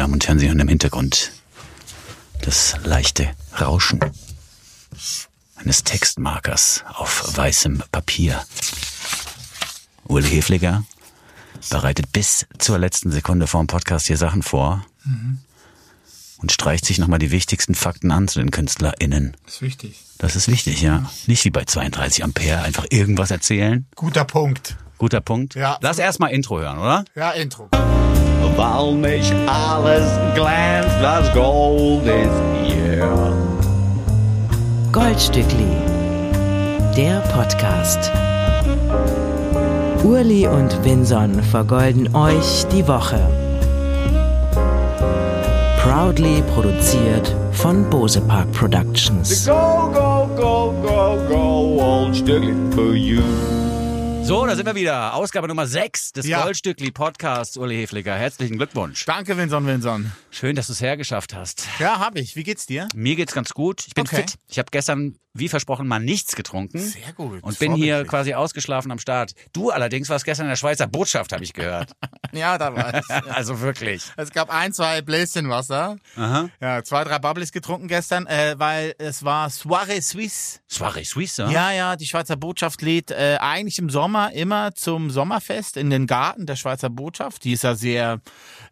Damen und Herren, Sie hören im Hintergrund das leichte Rauschen eines Textmarkers auf weißem Papier. Uli Hefliger bereitet bis zur letzten Sekunde vor dem Podcast hier Sachen vor und streicht sich nochmal die wichtigsten Fakten an zu den KünstlerInnen. Das ist wichtig. Das ist wichtig, ja. Nicht wie bei 32 Ampere einfach irgendwas erzählen. Guter Punkt. Guter Punkt. Ja. Lass erstmal Intro hören, oder? Ja, Intro. Weil nicht alles glänzt, das Gold ist hier. Goldstückli, der Podcast. Urli und Vinson vergolden euch die Woche. Proudly produziert von Bose Park Productions. Go, go, go, go, go, old Stückchen for you. So, da sind wir wieder. Ausgabe Nummer 6 des Ja. Goldstückli Podcasts. Uli Hefliger, herzlichen Glückwunsch. Danke, Winson, Winson. Schön, dass du es hergeschafft hast. Ja, hab ich. Wie geht's dir? Mir geht's ganz gut. Ich bin Okay. fit. Ich habe gestern, wie versprochen, mal nichts getrunken. Sehr gut. Und bin hier quasi ausgeschlafen am Start. Du allerdings warst gestern in der Schweizer Botschaft, habe ich gehört. Ja, da war es. also wirklich. Es gab ein, zwei Bläschen Wasser. Aha. Ja, zwei, drei Bubbles getrunken gestern, äh, weil es war Soirée Suisse. Soirée Suisse, ja? Ja, ja, die Schweizer Botschaft lädt äh, eigentlich im Sommer immer zum Sommerfest in den Garten der Schweizer Botschaft. Die ist ja sehr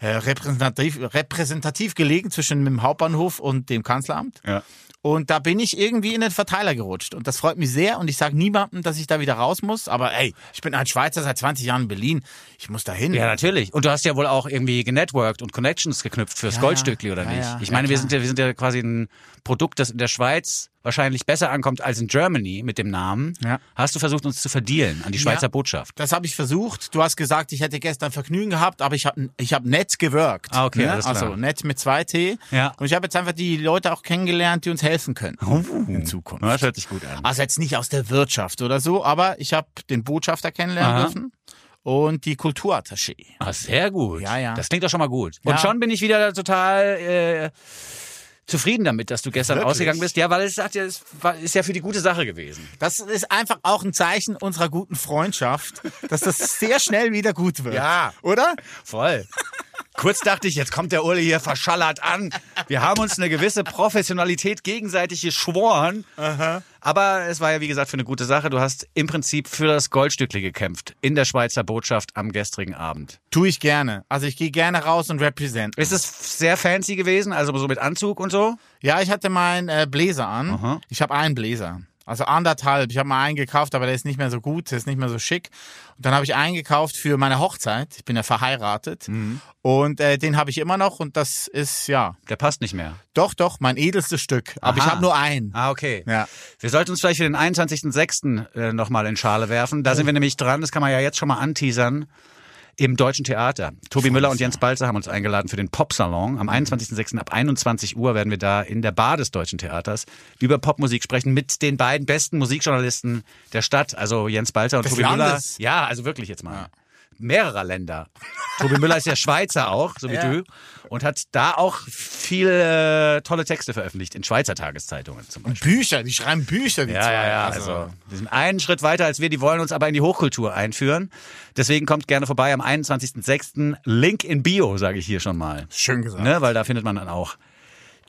äh, repräsentativ, repräsentativ gelegen zwischen dem Hauptbahnhof und dem Kanzleramt. Ja. Und da bin ich irgendwie in den Verteiler gerutscht. Und das freut mich sehr. Und ich sage niemandem, dass ich da wieder raus muss. Aber ey, ich bin ein Schweizer seit 20 Jahren in Berlin. Ich muss da hin. Ja, natürlich. Und du hast ja wohl auch irgendwie genetworked und Connections geknüpft fürs Ja, Goldstückli, oder ja, nicht? ja. ich meine, wir sind ja, wir sind ja quasi ein Produkt, das in der Schweiz wahrscheinlich besser ankommt als in Germany mit dem Namen. Ja. Hast du versucht, uns zu verdealen an die Schweizer Ja. Botschaft? Das habe ich versucht. Du hast gesagt, ich hätte gestern Vergnügen gehabt, aber ich habe ich hab nett gewirkt. Ah, okay, klar. Also nett mit zwei T. Ja. Und ich habe jetzt einfach die Leute auch kennengelernt, die uns helfen können in Zukunft. Das hört sich gut an. Also jetzt nicht aus der Wirtschaft oder so, aber ich habe den Botschafter kennenlernen Aha. dürfen und die Kulturattaché. Ah, sehr gut. Ja, ja. Das klingt doch schon mal gut. Und Ja. schon bin ich wieder total äh, zufrieden damit, dass du gestern Wirklich? ausgegangen bist. Ja, weil es hat ja, es ist ja für die gute Sache gewesen. Das ist einfach auch ein Zeichen unserer guten Freundschaft, dass das sehr schnell wieder gut wird. Ja. Oder? Voll. Kurz dachte ich, jetzt kommt der Uli hier verschallert an. Wir haben uns eine gewisse Professionalität gegenseitig geschworen. Aber es war ja, wie gesagt, für eine gute Sache. Du hast im Prinzip für das Goldstückli gekämpft in der Schweizer Botschaft am gestrigen Abend. Tue ich gerne. Also ich gehe gerne raus und represent. Ist es sehr fancy gewesen, also so mit Anzug und so? Ja, ich hatte meinen äh, Bläser an. Aha. Ich habe einen Bläser. Also anderthalb. Ich habe mal einen gekauft, aber der ist nicht mehr so gut, der ist nicht mehr so schick. Und dann habe ich einen gekauft für meine Hochzeit. Ich bin ja verheiratet. Mhm. Und äh, den habe ich immer noch und das ist, ja, Der passt nicht mehr. doch, doch, mein edelstes Stück. Aber ich habe nur einen. Ah, okay. Ja. Wir sollten uns vielleicht für den 21.06. Äh, nochmal in Schale werfen. Da sind wir nämlich dran, das kann man ja jetzt schon mal anteasern, im Deutschen Theater. Tobi Müller und Jens Balzer haben uns eingeladen für den Popsalon. Am 21.06. ab 21 Uhr werden wir da in der Bar des Deutschen Theaters über Popmusik sprechen mit den beiden besten Musikjournalisten der Stadt, also Jens Balzer und Des Tobi Müller. Landes. Ja, also wirklich jetzt mal. Mehrerer Länder. Tobi Müller ist ja Schweizer auch, so wie Ja. du, und hat da auch viele tolle Texte veröffentlicht in Schweizer Tageszeitungen zum Beispiel. Bücher, die schreiben Bücher, die Ja, zwei. ja, ja. Also, wir sind einen Schritt weiter als wir, die wollen uns aber in die Hochkultur einführen. Deswegen kommt gerne vorbei am 21.06. Link in Bio, sage ich hier schon mal. Schön gesagt. Ne, weil da findet man dann auch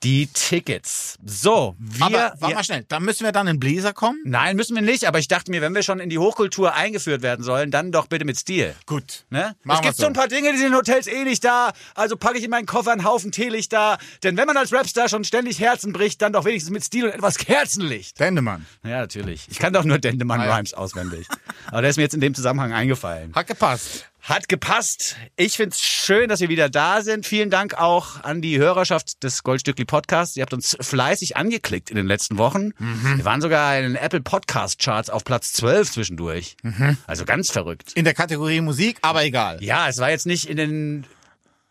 die Tickets. So, wir. aber warte ja, mal schnell, da müssen wir dann in Bläser kommen? nein, müssen wir nicht, aber ich dachte mir, wenn wir schon in die Hochkultur eingeführt werden sollen, dann doch bitte mit Stil. Gut. Ne? Es gibt so. so ein paar Dinge, die sind in Hotels eh nicht da. Also packe ich in meinen Koffer einen Haufen Teelicht da. Denn wenn man als Rapstar schon ständig Herzen bricht, dann doch wenigstens mit Stil und etwas Kerzenlicht. Dendemann. Ja, natürlich. Ich kann doch nur Dendemann Ah, ja. Rhymes auswendig. Aber der ist mir jetzt in dem Zusammenhang eingefallen. Hat gepasst. Hat gepasst. Ich find's schön, dass wir wieder da sind. Vielen Dank auch an die Hörerschaft des Goldstückli Podcasts. Ihr habt uns fleißig angeklickt in den letzten Wochen. Wir waren sogar in den Apple Podcast Charts auf Platz 12 zwischendurch. Also ganz verrückt. In der Kategorie Musik, aber egal. Ja, es war jetzt nicht in den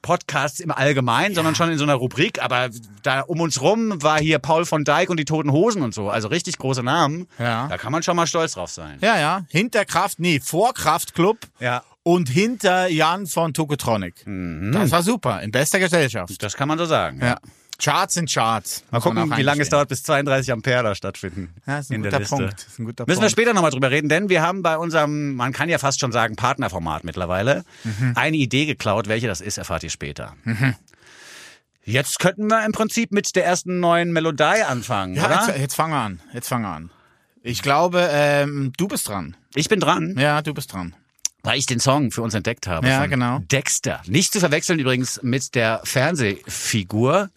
Podcasts im Allgemeinen, sondern schon in so einer Rubrik. Aber da um uns rum war hier Paul von Dijk und die Toten Hosen und so. Also richtig große Namen. Ja. Da kann man schon mal stolz drauf sein. Ja, ja. Hinter Kraft, nee, vor Kraftclub Ja. und hinter Jan von Tokotronic. Das war super, in bester Gesellschaft. Das kann man so sagen. Ja. Charts sind Charts. Mal gucken, wie lange es dauert, bis 32 Ampere da stattfinden. Ja, ist ein in der guter Liste. Punkt. Ist ein guter Müssen wir Punkt. später nochmal drüber reden, denn wir haben bei unserem, man kann ja fast schon sagen, Partnerformat mittlerweile, Mhm. eine Idee geklaut. Welche das ist, erfahrt ihr später. Jetzt könnten wir im Prinzip mit der ersten neuen Melodie anfangen, Ja, oder? jetzt, jetzt fangen wir an. Jetzt fangen wir an. Ich glaube, ähm, du bist dran. Ich bin dran, Ja, du bist dran. weil ich den Song für uns entdeckt habe. Ja, genau. Dexter. Nicht zu verwechseln übrigens mit der Fernsehfigur.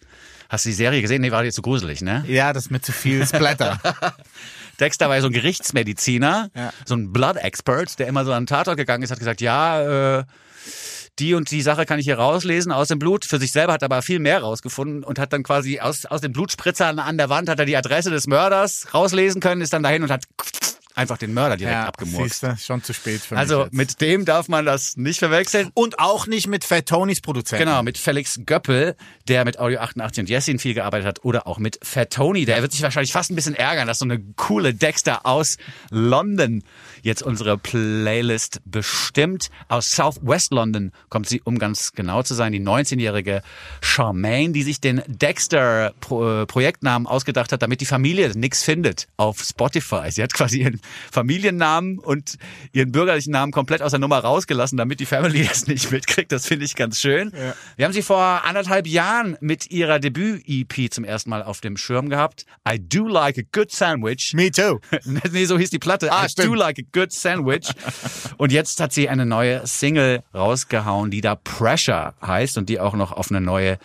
Hast du die Serie gesehen? Nee, war dir zu gruselig, ne? Ja, das ist mir zu viel Splatter. Dexter war ja so ein Gerichtsmediziner, Ja. so ein Blood Expert, der immer so an den Tatort gegangen ist, hat gesagt, ja, äh, die und die Sache kann ich hier rauslesen aus dem Blut. Für sich selber hat er aber viel mehr rausgefunden und hat dann quasi aus, aus den Blutspritzern an der Wand hat er die Adresse des Mörders rauslesen können, ist dann dahin und hat einfach den Mörder direkt ja, abgemurkst. siehste, schon zu spät für Also mit dem darf man das nicht verwechseln. Und auch nicht mit Fat Tonys Produzenten. Genau, mit Felix Göppel, der mit Audio 88 und Jessin viel gearbeitet hat, oder auch mit Fat Tony. Der wird sich wahrscheinlich fast ein bisschen ärgern, dass so eine coole Dexter aus London jetzt unsere Playlist bestimmt. Aus Southwest London kommt sie, um ganz genau zu sein, die 19-jährige Charmaine, die sich den Dexter-Projektnamen ausgedacht hat, damit die Familie nix findet auf Spotify. Sie hat quasi ihren Familiennamen und ihren bürgerlichen Namen komplett aus der Nummer rausgelassen, damit die Family das nicht mitkriegt. Das finde ich ganz schön. Wir haben sie vor anderthalb Jahren mit ihrer Debüt-EP zum ersten Mal auf dem Schirm gehabt. I Do Like a Good Sandwich. Me too. nee, so hieß die Platte. Ah, I stimmt. Do Like a Good Sandwich. und jetzt hat sie eine neue Single rausgehauen, die da Pressure heißt und die auch noch auf eine neue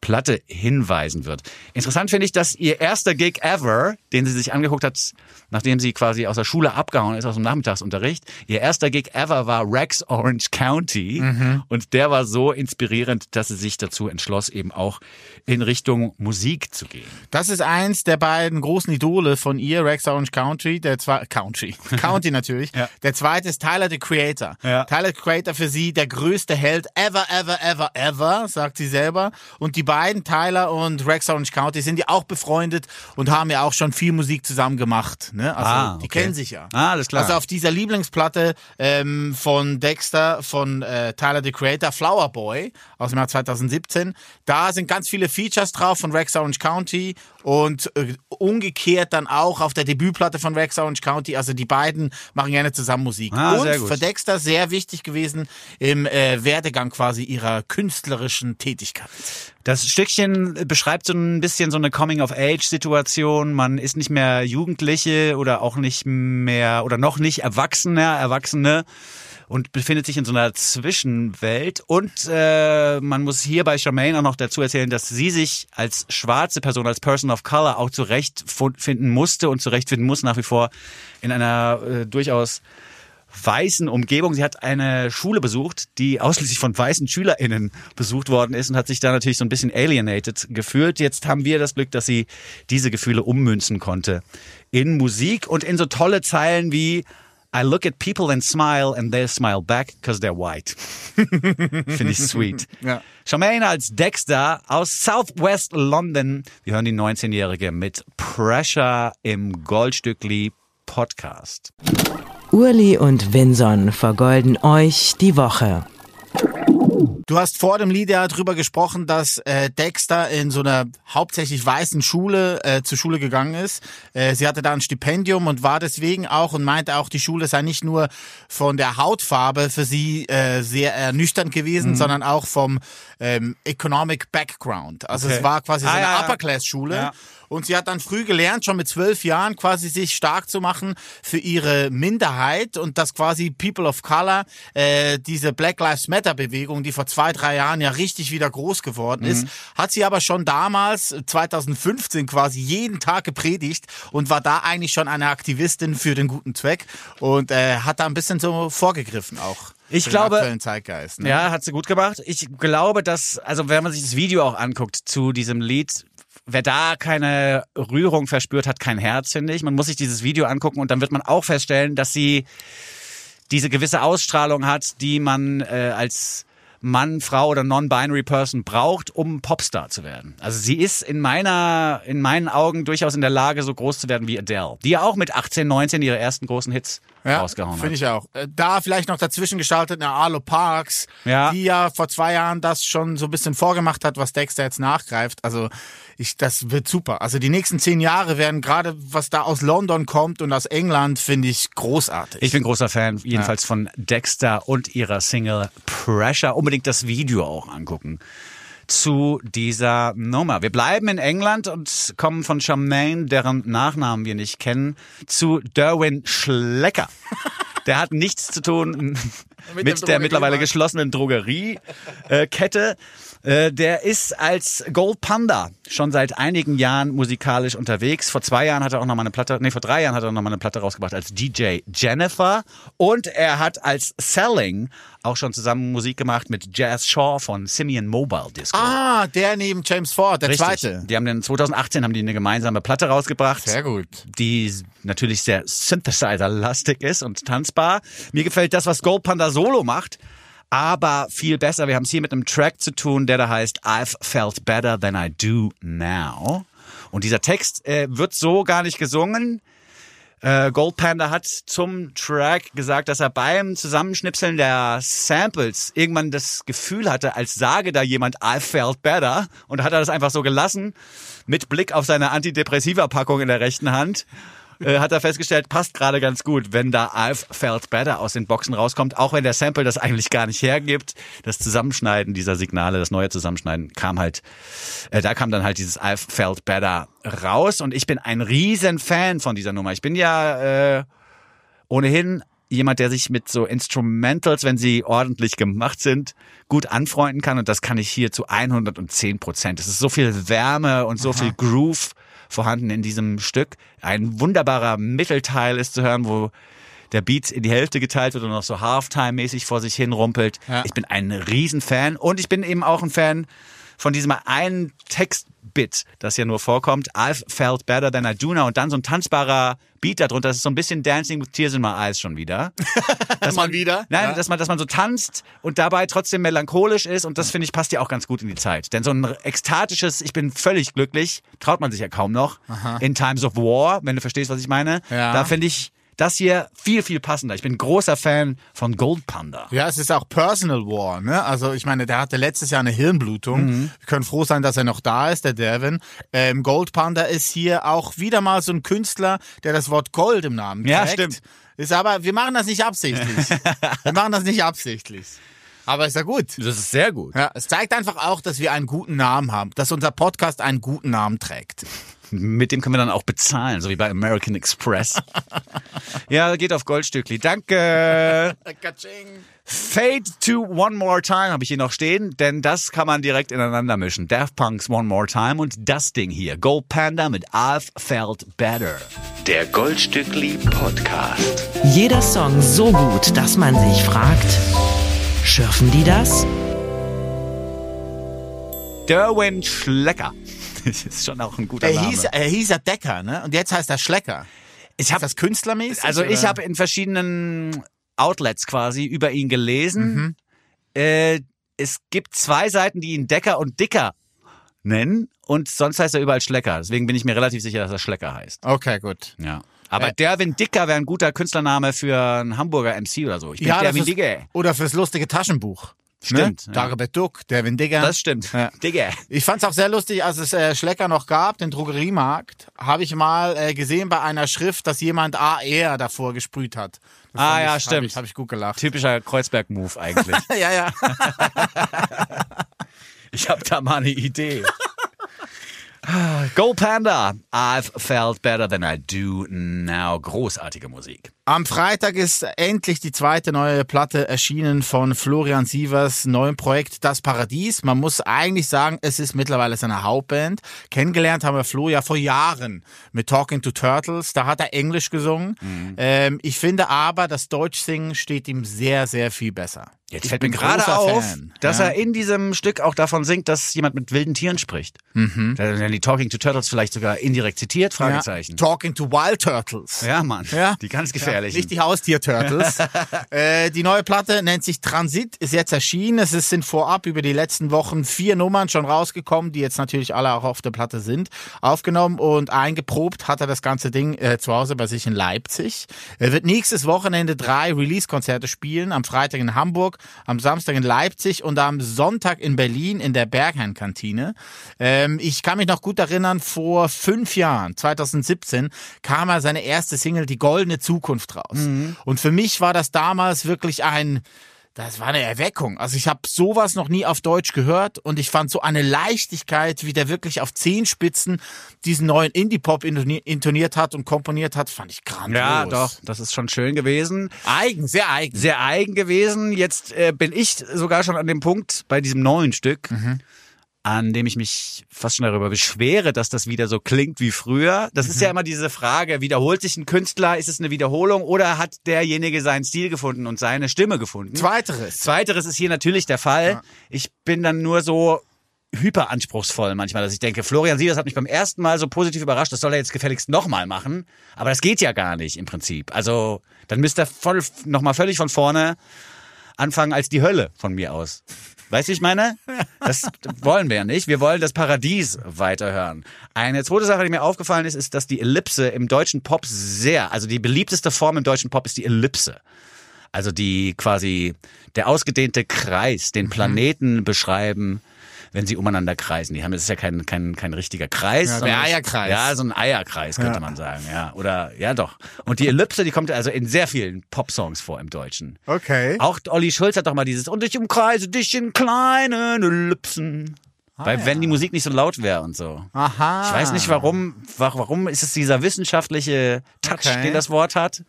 Platte hinweisen wird. Interessant finde ich, dass ihr erster Gig ever, den sie sich angeguckt hat, nachdem sie quasi aus der Schule abgehauen ist, aus dem Nachmittagsunterricht, ihr erster Gig ever war Rex Orange County. Und der war so inspirierend, dass sie sich dazu entschloss, eben auch in Richtung Musik zu gehen. Das ist eins der beiden großen Idole von ihr, Rex Orange Country, der zwei Country, County natürlich. Ja. Der zweite ist Tyler the Creator. Ja. Tyler the Creator für sie der größte Held ever, ever, ever, ever, sagt sie selber. Und die beiden, Tyler und Rex Orange County, sind ja auch befreundet und haben ja auch schon viel Musik zusammen gemacht. Ne? Also Ah, die okay. kennen sich ja. Ah, alles klar. Also auf dieser Lieblingsplatte ähm, von Dexter, von äh, Tyler the Creator, Flower Boy aus dem Jahr 2017, da sind ganz viele Features drauf von Rex Orange County und äh, umgekehrt dann auch auf der Debütplatte von Rex Orange County. Also die beiden machen gerne zusammen Musik. Ah, und sehr gut. für Dexter sehr wichtig gewesen im äh, Werdegang quasi ihrer künstlerischen Tätigkeit. Das Stückchen beschreibt so ein bisschen so eine Coming-of-Age-Situation. Man ist nicht mehr Jugendliche oder auch nicht mehr oder noch nicht Erwachsener, Erwachsene und befindet sich in so einer Zwischenwelt. Und äh, man muss hier bei Charmaine auch noch dazu erzählen, dass sie sich als schwarze Person, als Person of Color auch zurechtfinden musste und zurechtfinden muss nach wie vor in einer äh, durchaus weißen Umgebung. Sie hat eine Schule besucht, die ausschließlich von weißen SchülerInnen besucht worden ist und hat sich da natürlich so ein bisschen alienated gefühlt. Jetzt haben wir das Glück, dass sie diese Gefühle ummünzen konnte in Musik und in so tolle Zeilen wie I look at people and smile and they smile back because they're white. Finde ich sweet. Ja. Charmaine als Dexter aus Southwest London. Wir hören die 19-Jährige mit Pressure im Goldstückli Podcast. Urli und Vinson vergolden euch die Woche. Du hast vor dem Lied ja drüber gesprochen, dass äh, Dexter in so einer hauptsächlich weißen Schule äh, zur Schule gegangen ist. Äh, sie hatte da ein Stipendium und war deswegen auch und meinte auch, die Schule sei nicht nur von der Hautfarbe für sie äh, sehr ernüchternd gewesen, sondern auch vom ähm, Economic Background. Also Okay. es war quasi so Ah, eine ja. Upper-Class-Schule. Ja. Und sie hat dann früh gelernt, schon mit zwölf Jahren quasi sich stark zu machen für ihre Minderheit und dass quasi People of Color, äh, diese Black Lives Matter Bewegung, die vor zwei, drei Jahren ja richtig wieder groß geworden ist, hat sie aber schon damals, 2015 quasi jeden Tag gepredigt und war da eigentlich schon eine Aktivistin für den guten Zweck und äh, hat da ein bisschen so vorgegriffen auch. Ich glaube-. Ne? Ja, hat sie gut gemacht. Ich glaube, dass, also wenn man sich das Video auch anguckt zu diesem Lied, wer da keine Rührung verspürt, hat kein Herz, finde ich. Man muss sich dieses Video angucken und dann wird man auch feststellen, dass sie diese gewisse Ausstrahlung hat, die man äh, als Mann, Frau oder non-binary Person braucht, um Popstar zu werden. Also sie ist in meiner, in meinen Augen durchaus in der Lage, so groß zu werden wie Adele, die ja auch mit 18, 19 ihre ersten großen Hits rausgehauen hat. Finde ich auch. Äh, Da vielleicht noch dazwischen geschaltet eine Arlo Parks, Ja. die ja vor zwei Jahren das schon so ein bisschen vorgemacht hat, was Dexter jetzt nachgreift. Also ich, das wird super. Also die nächsten zehn Jahre werden gerade, was da aus London kommt und aus England, finde ich großartig. Ich bin großer Fan, jedenfalls von Dexter und ihrer Single Pressure. Unbedingt das Video auch angucken. Zu dieser Nummer. Wir bleiben in England und kommen von Charmaine, deren Nachnamen wir nicht kennen, zu Derwin Schlecker. Der hat nichts zu tun mit, dem der mittlerweile geschlossenen Drogeriekette. Äh, Der ist als Gold Panda schon seit einigen Jahren musikalisch unterwegs. Vor zwei Jahren hat er auch noch mal eine Platte, nee, vor drei Jahren hat er noch mal eine Platte rausgebracht als DJ Jennifer. Und er hat als Selling auch schon zusammen Musik gemacht mit Jazz Shaw von Simeon Mobile Disco. Ah, der neben James Ford, der Richtig. zweite. Die haben den 2018 haben die eine gemeinsame Platte rausgebracht Sehr gut. die natürlich sehr Synthesizer-lastig ist und tanzbar. Mir gefällt das, was Gold Panda solo macht, aber viel besser. Wir haben es hier mit einem Track zu tun, der da heißt I've felt better than I do now. Und dieser Text äh, wird so gar nicht gesungen. Äh, Gold Panda hat zum Track gesagt, dass er beim Zusammenschnipseln der Samples irgendwann das Gefühl hatte, als sage da jemand I felt better und hat er das einfach so gelassen mit Blick auf seine Antidepressiva-Packung in der rechten Hand. Äh, hat er festgestellt, passt gerade ganz gut, wenn da I've felt better aus den Boxen rauskommt, auch wenn der Sample das eigentlich gar nicht hergibt. Das Zusammenschneiden dieser Signale, das neue Zusammenschneiden kam halt, äh, da kam dann halt dieses I've felt better raus und ich bin ein riesen Fan von dieser Nummer. Ich bin ja äh, ohnehin jemand, der sich mit so Instrumentals, wenn sie ordentlich gemacht sind, gut anfreunden kann. Und das kann ich hier zu 110 Prozent. Es ist so viel Wärme und so viel Groove vorhanden in diesem Stück. Ein wunderbarer Mittelteil ist zu hören, wo der Beat in die Hälfte geteilt wird und noch so Halftime-mäßig vor sich hin rumpelt. Ja. Ich bin ein Riesenfan und ich bin eben auch ein Fan von diesem einen Textbit, das ja nur vorkommt. I've felt better than I do now und dann so ein tanzbarer Beat darunter. Das ist so ein bisschen Dancing with Tears in My Eyes schon wieder. Dass Mal wieder? Nein, Ja. dass man, dass man so tanzt und dabei trotzdem melancholisch ist und das finde ich passt ja auch ganz gut in die Zeit. Denn so ein ekstatisches, ich bin völlig glücklich, traut man sich ja kaum noch. In Times of War, wenn du verstehst, was ich meine. Ja. Da finde ich das hier viel, viel passender. Ich bin großer Fan von Gold Panda. Ja, es ist auch Personal War, ne? Also ich meine, der hatte letztes Jahr eine Hirnblutung. Mhm. Wir können froh sein, dass er noch da ist, der Devin. Ähm, Gold Panda ist hier auch wieder mal so ein Künstler, der das Wort Gold im Namen Ja, trägt. stimmt. Ist aber, wir machen das nicht absichtlich. wir machen das nicht absichtlich. Aber ist ja gut. Das ist sehr gut. Ja, es zeigt einfach auch, dass wir einen guten Namen haben, dass unser Podcast einen guten Namen trägt. Mit dem können wir dann auch bezahlen, so wie bei American Express. ja, geht auf Goldstückli. Danke. Fade to One More Time habe ich hier noch stehen, denn das kann man direkt ineinander mischen. Daft Punk's One More Time und das Ding hier, Gold Panda mit I've Felt Better. Der Goldstückli Podcast. Jeder Song so gut, dass man sich fragt, schürfen die das? Derwin Schlecker. Das ist schon auch ein guter Er Name. hieß, er hieß ja Decker, ne? Und jetzt heißt er Schlecker. ich Ist habe das künstlermäßig? Also ich oder? habe in verschiedenen Outlets quasi über ihn gelesen. Mhm. Äh, es gibt zwei Seiten, die ihn Decker und Dicker nennen und sonst heißt er überall Schlecker. Deswegen bin ich mir relativ sicher, dass er Schlecker heißt. Okay, gut. Ja. Aber Äh, Derwin Dicker wäre ein guter Künstlername für einen Hamburger MC oder so. Ich bin das Derwin ist- Dicker. Oder fürs lustige Taschenbuch. Stimmt, Ne? ja. Dagobert Duck, Devin Digger. Das stimmt. Ja. Dicker. Ich fand's auch sehr lustig, als es äh, Schlecker noch gab, den Drogeriemarkt, habe ich mal äh, gesehen bei einer Schrift, dass jemand AR davor gesprüht hat. Das Ah, fand ja, ich, stimmt. Habe ich, hab ich gut gelacht. Typischer Kreuzberg-Move eigentlich. ja, ja. Ich habe da mal eine Idee. Go Panda. I've felt better than I do now. Großartige Musik. Am Freitag ist endlich die zweite neue Platte erschienen von Florian Sievers neuem Projekt Das Paradies. Man muss eigentlich sagen, es ist mittlerweile seine Hauptband. Kennengelernt haben wir Flo ja vor Jahren mit Talking to Turtles. Da hat er Englisch gesungen. Mhm. Ähm, ich finde aber, das Deutschsingen steht ihm sehr, sehr viel besser. Jetzt Ich fällt mir bin gerade auf, Fan. dass Ja. er in diesem Stück auch davon singt, dass jemand mit wilden Tieren spricht. Mhm. Die Talking to Turtles vielleicht sogar indirekt zitiert, Fragezeichen. Ja. Talking to Wild Turtles. Ja, Mann. Ja. Die ganz gefährlichen. Nicht die Haustier-Turtles. äh, die neue Platte nennt sich Transit, ist jetzt erschienen. Es sind vorab über die letzten Wochen vier Nummern schon rausgekommen, die jetzt natürlich alle auch auf der Platte sind, aufgenommen und eingeprobt hat er das ganze Ding äh, zu Hause bei sich in Leipzig. Er wird nächstes Wochenende drei Release-Konzerte spielen, am Freitag in Hamburg, am Samstag in Leipzig und am Sonntag in Berlin in der Berghain-Kantine. Ähm, ich kann mich noch gut erinnern, vor fünf Jahren, 2017, kam er seine erste Single Die Goldene Zukunft raus. Und für mich war das damals wirklich ein Das war eine Erweckung. Also ich habe sowas noch nie auf Deutsch gehört und ich fand so eine Leichtigkeit, wie der wirklich auf Zehenspitzen diesen neuen Indie-Pop intoni- intoniert hat und komponiert hat, fand ich grandios. Ja, doch, das ist schon schön gewesen. Eigen, sehr eigen. Sehr eigen gewesen. Jetzt äh, bin ich sogar schon an dem Punkt bei diesem neuen Stück, an dem ich mich fast schon darüber beschwere, dass das wieder so klingt wie früher. Das ist ja immer diese Frage, wiederholt sich ein Künstler, ist es eine Wiederholung oder hat derjenige seinen Stil gefunden und seine Stimme gefunden? Zweiteres. Zweiteres ist hier natürlich der Fall. Ich bin dann nur so hyperanspruchsvoll manchmal, dass ich denke, Florian Sievers hat mich beim ersten Mal so positiv überrascht, das soll er jetzt gefälligst nochmal machen. Aber das geht ja gar nicht im Prinzip. Also dann müsste er voll, nochmal völlig von vorne anfangen als die Hölle von mir aus. Weißt du, wie ich meine? Das wollen wir ja nicht. Wir wollen das Paradies weiterhören. Eine zweite Sache, die mir aufgefallen ist, ist, dass die Ellipse im deutschen Pop sehr, also die beliebteste Form im deutschen Pop ist die Ellipse. Also die quasi der ausgedehnte Kreis, den Planeten beschreiben, wenn sie umeinander kreisen. Die haben, das ist ja kein, kein, kein richtiger Kreis. Ja, der sondern- Eierkreis. Ja, so ein Eierkreis könnte man sagen, ja. Oder, ja doch. Und die Ellipse, die kommt also in sehr vielen Popsongs vor im Deutschen. Okay. Auch Olli Schulz hat doch mal dieses und ich umkreise dich in kleinen Ellipsen. Weil wenn die Musik nicht so laut wäre und so. Aha. Ich weiß nicht warum, wa- warum ist es dieser wissenschaftliche Touch, Okay. den das Wort hat?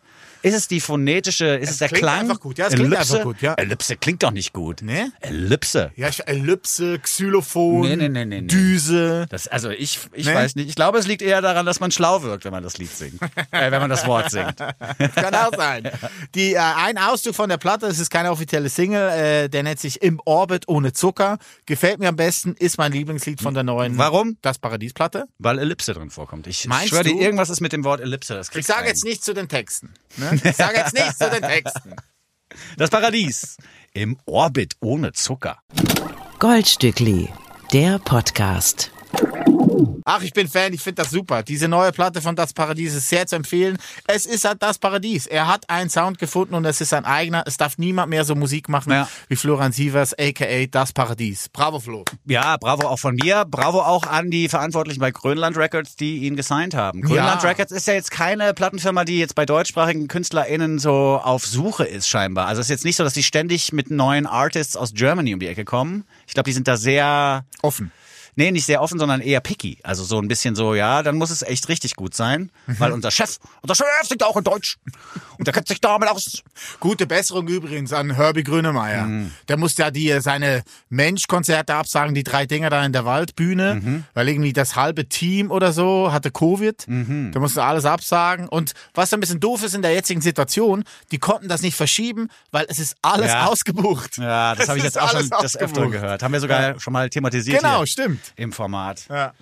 Ist es die phonetische, ist es, der klingt Klang? einfach gut. Ja, es klingt Ellipse? einfach gut, ja. Ellipse klingt doch nicht gut. Nee? Ellipse. Ja, ich, Ellipse, Xylophon, Nee, nee, nee, nee. Düse. Das, also ich, ich Nee? weiß nicht. Ich glaube, es liegt eher daran, dass man schlau wirkt, wenn man das Lied singt. äh, wenn man das Wort singt. Kann auch sein. Die, äh, ein Auszug von der Platte, es ist keine offizielle Single, äh, der nennt sich Im Orbit ohne Zucker. Gefällt mir am besten, ist mein Lieblingslied von der neuen Warum? Das Paradies-Platte. Weil Ellipse drin vorkommt. Ich Meinst schwöre dir, irgendwas ist mit dem Wort Ellipse. Das Ich sage jetzt nichts zu den Texten. Ne? Ich sage jetzt nichts zu den Texten. Das Paradies. Im Orbit ohne Zucker. Goldstückli, der Podcast. Ach, ich bin Fan, ich finde das super. Diese neue Platte von Das Paradies ist sehr zu empfehlen. Es ist halt Das Paradies. Er hat einen Sound gefunden und es ist sein eigener. Es darf niemand mehr so Musik machen Ja. wie Florian Sievers, a.k.a. Das Paradies. Bravo, Flo. Ja, bravo auch von mir. Bravo auch an die Verantwortlichen bei Grönland Records, die ihn gesigned haben. Grönland Ja. Records ist ja jetzt keine Plattenfirma, die jetzt bei deutschsprachigen KünstlerInnen so auf Suche ist scheinbar. Also es ist jetzt nicht so, dass die ständig mit neuen Artists aus Germany um die Ecke kommen. Ich glaube, die sind da sehr Offen. Nee, nicht sehr offen, sondern eher picky. Also so ein bisschen so, ja, dann muss es echt richtig gut sein, Mhm. weil unser Chef, unser Chef singt auch in Deutsch und der kennt sich damit aus. Gute Besserung übrigens an Herbie Grönemeyer. Mhm. Der musste ja die, seine Mensch-Konzerte absagen, die drei Dinger da in der Waldbühne, Mhm. weil irgendwie das halbe Team oder so hatte Covid. Mhm. Da musste alles absagen. Und was ein bisschen doof ist in der jetzigen Situation, die konnten das nicht verschieben, weil es ist alles Ja. ausgebucht. Ja, das habe ich jetzt auch schon Öfteren ausgebucht. gehört. Haben wir sogar schon mal thematisiert Genau, hier stimmt. Im Format. Ja.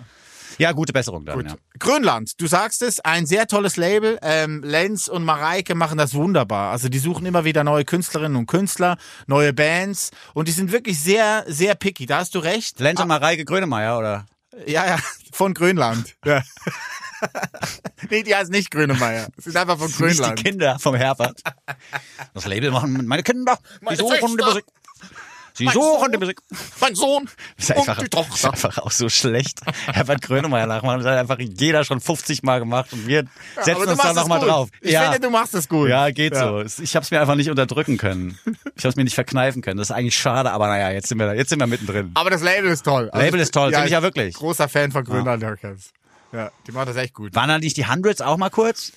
Ja, gute Besserung dann. Gut. Ja. Grönland, du sagst es, ein sehr tolles Label. Ähm, Lenz und Mareike machen das wunderbar. Also die suchen immer wieder neue Künstlerinnen und Künstler, neue Bands und die sind wirklich sehr, sehr picky. Da hast du recht. Lenz und Mareike Grönemeyer, oder? Ja, ja, von Grönland. Ja. nee, die heißt nicht Grönemeyer. Sie sind einfach von Nicht die Grönland. Kinder vom Herbert. Das Label machen meine Kinder. Die Meine suchen die. Musik. Sie Mein suchen Sohn. die Musik. Mein Sohn Das ist und einfach, die das ist einfach auch so schlecht. Herbert Grönemeyer nachmachen. Das hat einfach jeder schon 50 Mal gemacht und wir setzen du uns da nochmal drauf. Ich ja. finde, du machst es gut. Ja, geht Ja. so. Ich habe es mir einfach nicht unterdrücken können. Ich habe es mir nicht verkneifen können. Das ist eigentlich schade, aber naja, jetzt sind wir, jetzt sind wir mittendrin. Aber das Label ist toll. Also Label ist toll, finde ich ja wirklich. Großer Fan von Grönland Records. Ja, die machen das echt gut. Waren da nicht die Hundreds auch mal kurz?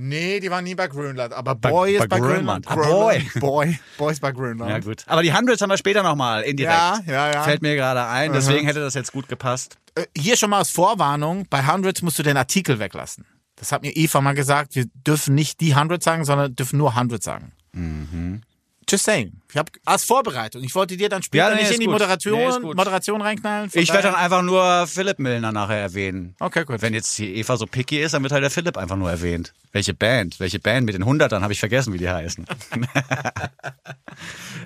Nee, die waren nie bei Grönland, aber Boy bei ist bei Grönland. Grönland. Ah, Boy. Boy. Boy ist bei Grönland. Ja, gut. Aber die Hundreds haben wir später nochmal indirekt. Ja, ja, ja. Fällt mir gerade ein, deswegen hätte das jetzt gut gepasst. Äh, Hier schon mal als Vorwarnung, bei Hundreds musst du den Artikel weglassen. Das hat mir Eva mal gesagt, wir dürfen nicht die Hundred sagen, sondern dürfen nur Hundred sagen. Mhm. Just saying. Ich habe als Vorbereitung. Ich wollte dir dann später Ja, nee, nicht in die gut. Moderation, Nee. Moderation reinknallen. Ich werde dann einfach nur Philipp Milner nachher erwähnen. Okay, gut. Wenn jetzt die Eva so picky ist, dann wird halt der Philipp einfach nur erwähnt. Welche Band? Welche Band mit den Hundertern habe ich vergessen, wie die heißen.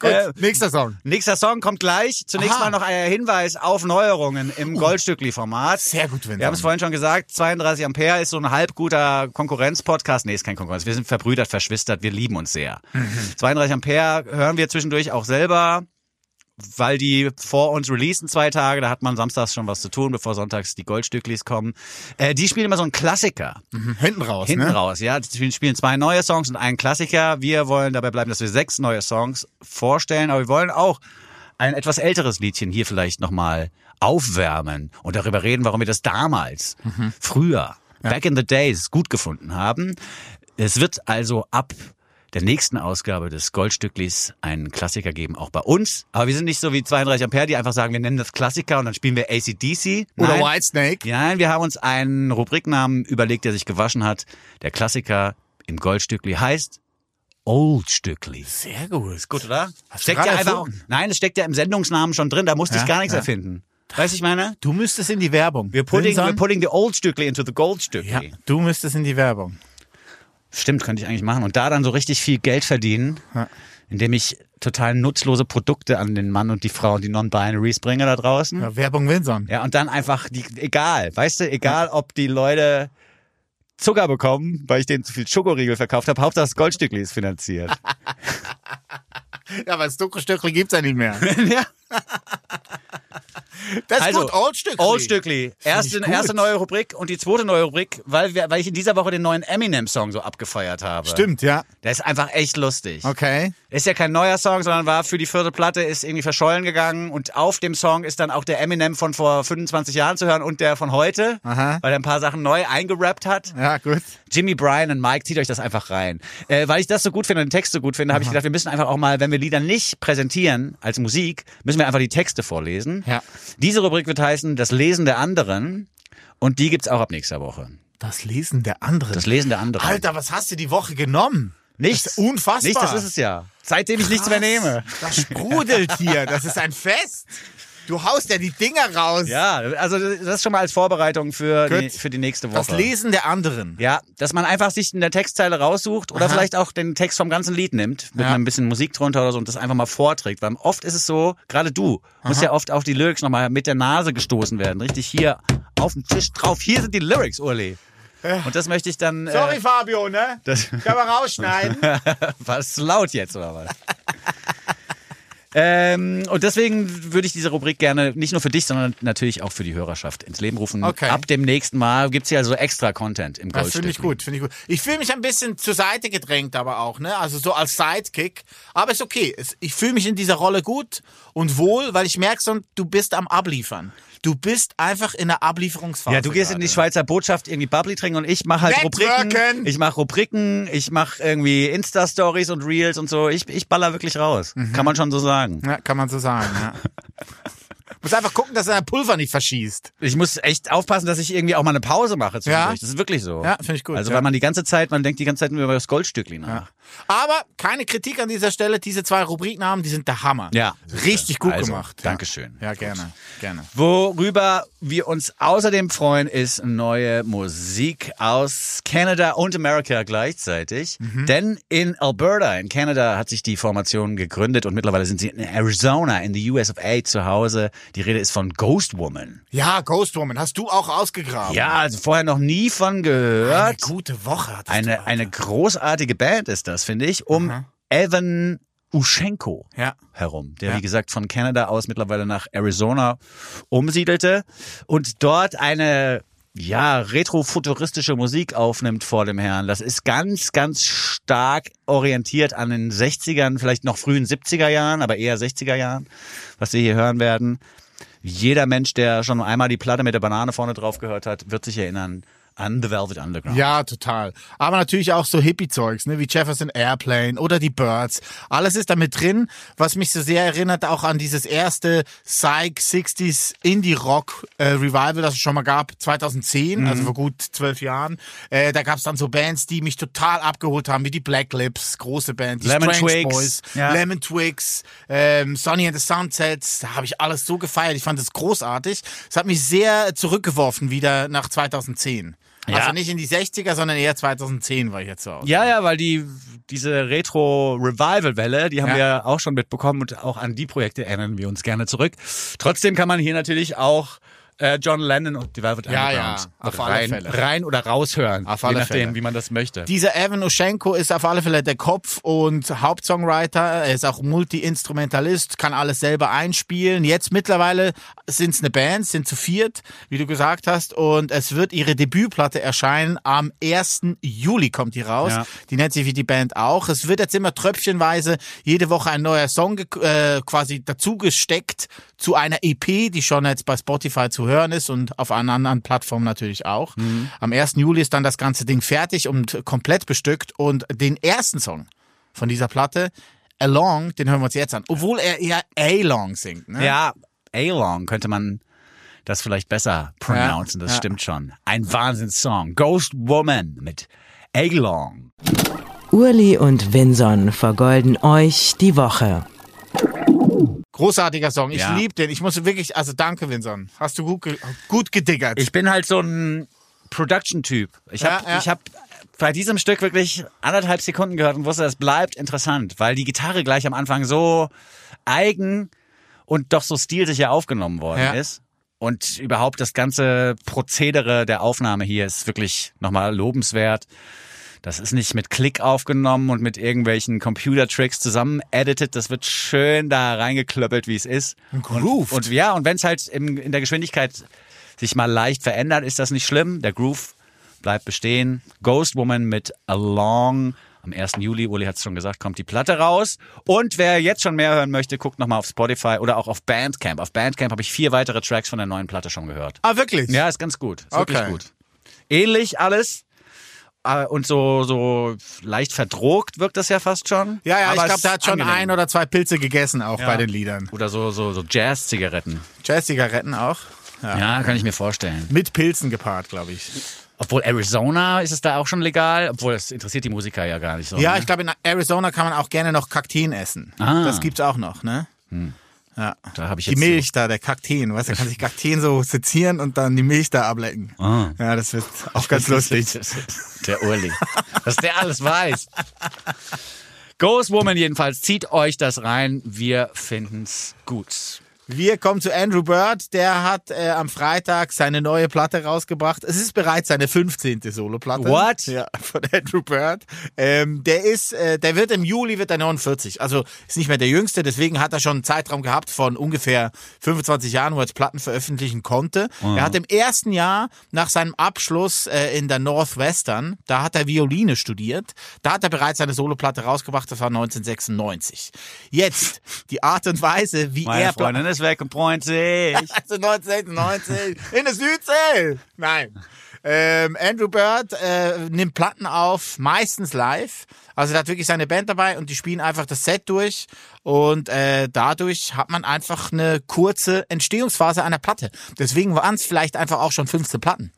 Gut, Äh, nächster Song. Nächster Song kommt gleich. Zunächst Aha. mal noch ein Hinweis auf Neuerungen im Goldstückli-Format. Sehr gut, Vincent. Wir haben es vorhin schon gesagt, 32 Ampere ist so ein halb guter Konkurrenz-Podcast. Nee, ist kein Konkurrenz. Wir sind verbrüdert, verschwistert, wir lieben uns sehr. 32 Ampere hören wir zwischendurch auch selber, weil die vor uns releasen zwei Tage, da hat man samstags schon was zu tun, bevor sonntags die Goldstücklis kommen. Äh, die spielen immer so einen Klassiker. Hinten raus, Hinten ne? raus, ja. Die spielen zwei neue Songs und einen Klassiker. Wir wollen dabei bleiben, dass wir sechs neue Songs vorstellen, aber wir wollen auch ein etwas älteres Liedchen hier vielleicht nochmal aufwärmen und darüber reden, warum wir das damals, früher, back in the days, gut gefunden haben. Es wird also ab der nächsten Ausgabe des Goldstücklis einen Klassiker geben, auch bei uns. Aber wir sind nicht so wie 32 Ampere, die einfach sagen, wir nennen das Klassiker und dann spielen wir ACDC. Oder. Whitesnake. Nein, wir haben uns einen Rubriknamen überlegt, der sich gewaschen hat. Der Klassiker im Goldstückli heißt Old Stückli. Sehr gut. Ist gut, oder? Hast steckt ja einfach, nein, es steckt ja im Sendungsnamen schon drin, da musste Ja, ich gar nichts ja. erfinden. Weißt du, ich meine? Du müsstest in die Werbung. Wir putting, we're putting the Old Stückli into the Gold Stückli. Ja, du müsstest in die Werbung. Stimmt, könnte ich eigentlich machen. Und da dann so richtig viel Geld verdienen, Ja. indem ich total nutzlose Produkte an den Mann und die Frau und die Non-Binaries bringe da draußen. Ja, Werbung Winson. Ja, und dann einfach, die, egal, weißt du, egal, ob die Leute Zucker bekommen, weil ich denen zu viel Schokoriegel verkauft habe, Hauptsache das Goldstückli ist finanziert. Ja, aber das Duckelstöckli gibt's ja nicht mehr. ja. Das ist Also, gut, Old Stückli. Old Stückli. Erste, erste neue Rubrik und die zweite neue Rubrik, weil, wir, weil ich in dieser Woche den neuen Eminem-Song so abgefeiert habe. Stimmt, ja. Der ist einfach echt lustig. Okay. Ist ja kein neuer Song, sondern war für die vierte Platte, ist irgendwie verschollen gegangen und auf dem Song ist dann auch der Eminem von vor 25 Jahren zu hören und der von heute, Aha. weil er ein paar Sachen neu eingerappt hat. Ja, gut. Jimmy Bryan und Mike, zieht euch das einfach rein. Äh, weil ich das so gut finde und den Text so gut finde, habe ich gedacht, wir müssen einfach auch mal, wenn wir Lieder nicht präsentieren als Musik, müssen wir einfach die Texte vorlesen. Ja. Diese Rubrik wird heißen Das Lesen der anderen und die gibt's auch ab nächster Woche. Das Lesen der anderen. Das Lesen der anderen. Alter, was hast du die Woche genommen? nichts. unfassbar. Nichts, das ist es ja. Seitdem ich nichts mehr nehme. Das sprudelt hier. Das ist ein Fest. Du haust ja die Dinger raus. Ja, also das ist schon mal als Vorbereitung für, die, für die nächste Woche. Das Lesen der anderen. Ja, dass man einfach sich in der Textzeile raussucht oder Aha. vielleicht auch den Text vom ganzen Lied nimmt, mit Ja. ein bisschen Musik drunter oder so und das einfach mal vorträgt. Weil oft ist es so, gerade du, musst ja oft auf die Lyrics nochmal mit der Nase gestoßen werden. Richtig hier auf dem Tisch drauf. Hier sind die Lyrics, Uli. Und das möchte ich dann. Sorry, Äh, Fabio, ne? das, Kann man rausschneiden. war es zu laut jetzt oder was? Ähm, und deswegen würde ich diese Rubrik gerne nicht nur für dich, sondern natürlich auch für die Hörerschaft ins Leben rufen. Okay. Ab dem nächsten Mal gibt's ja so extra Content im Das finde ich Goldstück. gut, finde ich gut. Ich fühle mich ein bisschen zur Seite gedrängt, aber auch, ne? Also so als Sidekick. Aber ist okay. Ich fühle mich in dieser Rolle gut und wohl, weil ich merke du bist am Abliefern. Du bist einfach in der Ablieferungsphase. Ja, du gehst in die gerade. Schweizer Botschaft irgendwie Bubbly trinken und ich mache halt Networken. Rubriken. Ich mache Rubriken, ich mache irgendwie Insta-Stories und Reels und so. Ich, ich baller wirklich raus. Mhm. Kann man schon so sagen. Ja, kann man so sagen, ja. Muss einfach gucken, dass er Pulver nicht verschießt. Ich muss echt aufpassen, dass ich irgendwie auch mal eine Pause mache. Ja. Das ist wirklich so. Ja, finde ich gut, Also ja. weil man die ganze Zeit, man denkt die ganze Zeit nur über das Goldstückli nach. Aber keine Kritik an dieser Stelle. Diese zwei Rubriknamen, die sind der Hammer. Ja. Richtig gut Also, gemacht. Ja. Dankeschön. Ja, gerne. Gerne. Worüber wir uns außerdem freuen, ist neue Musik aus Kanada und Amerika gleichzeitig. Mhm. Denn in Alberta, in Kanada, hat sich die Formation gegründet und mittlerweile sind sie in Arizona, in the US of A zu Hause. Die Rede ist von Ghost Woman. Ja, Ghost Woman, hast du auch ausgegraben. Ja, also vorher noch nie von Eine gehört. gute Woche du, Eine, Alter. eine großartige Band ist das, finde ich, um Evan Uschenko Ja. herum, der Ja. wie gesagt von Kanada aus mittlerweile nach Arizona umsiedelte und dort eine ja, retrofuturistische Musik aufnimmt vor dem Herrn. Das ist ganz, ganz stark orientiert an den 60ern, vielleicht noch frühen 70er Jahren, aber eher 60er Jahren, was wir hier hören werden. Jeder Mensch, der schon einmal die Platte mit der Banane vorne drauf gehört hat, wird sich erinnern an The Velvet Underground. Ja, total. Aber natürlich auch so Hippie-Zeugs, ne, wie Jefferson Airplane oder die Birds. Alles ist da mit drin, was mich so sehr erinnert auch an dieses erste Psych 60s Indie-Rock äh, Revival, das es schon mal gab, 2010, Mhm. also vor gut zwölf Jahren. Äh, da gab es dann so Bands, die mich total abgeholt haben, wie die Black Lips, große Band, die Lemon Strange Twigs, Boys, ja. Lemon Twigs, ähm, Sonny and the Sunsets. Da habe ich alles so gefeiert. Ich fand es großartig. Es hat mich sehr zurückgeworfen wieder nach 2010. Ja. Also nicht in die 60er, sondern eher 2010 war ich jetzt so aus. Ja, ja, weil die diese Retro-Revival-Welle, die haben Ja. wir auch schon mitbekommen und auch an die Projekte erinnern wir uns gerne zurück. Trotzdem kann man hier natürlich auch äh, John Lennon und die Velvet Ja, Underground. ja, auf alle rein, Fälle. rein oder raushören. Auf je alle nachdem, Fälle. wie man das möchte. Dieser Evan Oschenko ist auf alle Fälle der Kopf und Hauptsongwriter. Er ist auch Multi-Instrumentalist, kann alles selber einspielen. Jetzt mittlerweile sind es eine Band, sind zu viert, wie du gesagt hast. Und es wird ihre Debütplatte erscheinen. Am 1. Juli kommt die raus. Ja. Die nennt sich wie die Band auch. Es wird jetzt immer tröpfchenweise jede Woche ein neuer Song äh, quasi dazu gesteckt zu einer EP, die schon jetzt bei Spotify zu hören ist und auf einer anderen Plattform natürlich auch. Am 1. Juli ist dann das ganze Ding fertig und komplett bestückt und den ersten Song von dieser Platte, Along, den hören wir uns jetzt an. Obwohl er eher A-Long singt. Ne? Ja, A-Long könnte man das vielleicht besser pronouncen, das ja. stimmt schon. Ein Wahnsinnssong. Ghost Woman mit A-Long. Urli und Vinson vergolden euch die Woche. Großartiger Song. Ich Ja. liebe den. Ich muss wirklich, also danke, Vinson. Hast du gut, ge gut gediggert. Ich bin halt so ein Production-Typ. Ich habe Ja, ja. ich hab bei diesem Stück wirklich anderthalb Sekunden gehört und wusste, es bleibt interessant, weil die Gitarre gleich am Anfang so eigen und doch so stilsicher aufgenommen worden Ja. ist. Und überhaupt das ganze Prozedere der Aufnahme hier ist wirklich nochmal lobenswert. Das ist nicht mit Klick aufgenommen und mit irgendwelchen Computertricks zusammen edited. Das wird schön da reingeklöppelt, wie es ist. Grooved. Und, und ja, und wenn es halt im, in der Geschwindigkeit sich mal leicht verändert, ist das nicht schlimm. Der Groove bleibt bestehen. Ghost Woman mit Along. Am 1. Juli, Uli hat es schon gesagt, kommt die Platte raus. Und wer jetzt schon mehr hören möchte, guckt nochmal auf Spotify oder auch auf Bandcamp. Auf Bandcamp habe ich vier weitere Tracks von der neuen Platte schon gehört. ah, wirklich? Ja, ist ganz gut. Ist wirklich Okay. gut. Ähnlich alles. Äh, Und so, so leicht verdrogt wirkt das ja fast schon. Ja, ja, Aber ich es glaube, der hat schon angenehm. ein oder zwei Pilze gegessen, auch Ja. bei den Liedern. Oder so, so, so Jazz-Zigaretten. Jazz-Zigaretten auch. Ja. Ja, kann ich mir vorstellen. Mit Pilzen gepaart, glaube ich. Obwohl Arizona ist es da auch schon legal, obwohl das interessiert die Musiker ja gar nicht so. Ja, ne? ich glaube, in Arizona kann man auch gerne noch Kakteen essen. Ah. Hm. Das gibt's auch noch, ne? Ja. da habe ich Die Milch da, der Kakteen, weißt du, kann sich Kakteen so sezieren und dann die Milch da ablecken. Ah. Ja, das wird auch ganz lustig. Der Uli. Dass der alles weiß. Ghost Woman jedenfalls, zieht euch das rein. Wir finden's gut. Wir kommen zu Andrew Bird, der hat äh, am Freitag seine neue Platte rausgebracht. Es ist bereits seine 15. Soloplatte. What? Ja, von Andrew Bird. Ähm, der ist, äh, der wird im Juli wird er 49. Also ist nicht mehr der Jüngste, deswegen hat er schon einen Zeitraum gehabt von ungefähr 25 Jahren, wo er jetzt Platten veröffentlichen konnte. Er hat im ersten Jahr nach seinem Abschluss äh, in der Northwestern, da hat er Violine studiert, da hat er bereits seine Soloplatte rausgebracht, das war 1996. Jetzt die Art und Weise, wie Meine er Freundin ist weg und freut sich. also 1996 in der Südsee. Nein. Ähm, Andrew Bird äh, nimmt Platten auf, meistens live. Also er hat wirklich seine Band dabei und die spielen einfach das Set durch und äh, dadurch hat man einfach eine kurze Entstehungsphase einer Platte. Deswegen waren es vielleicht einfach auch schon 15 Platten.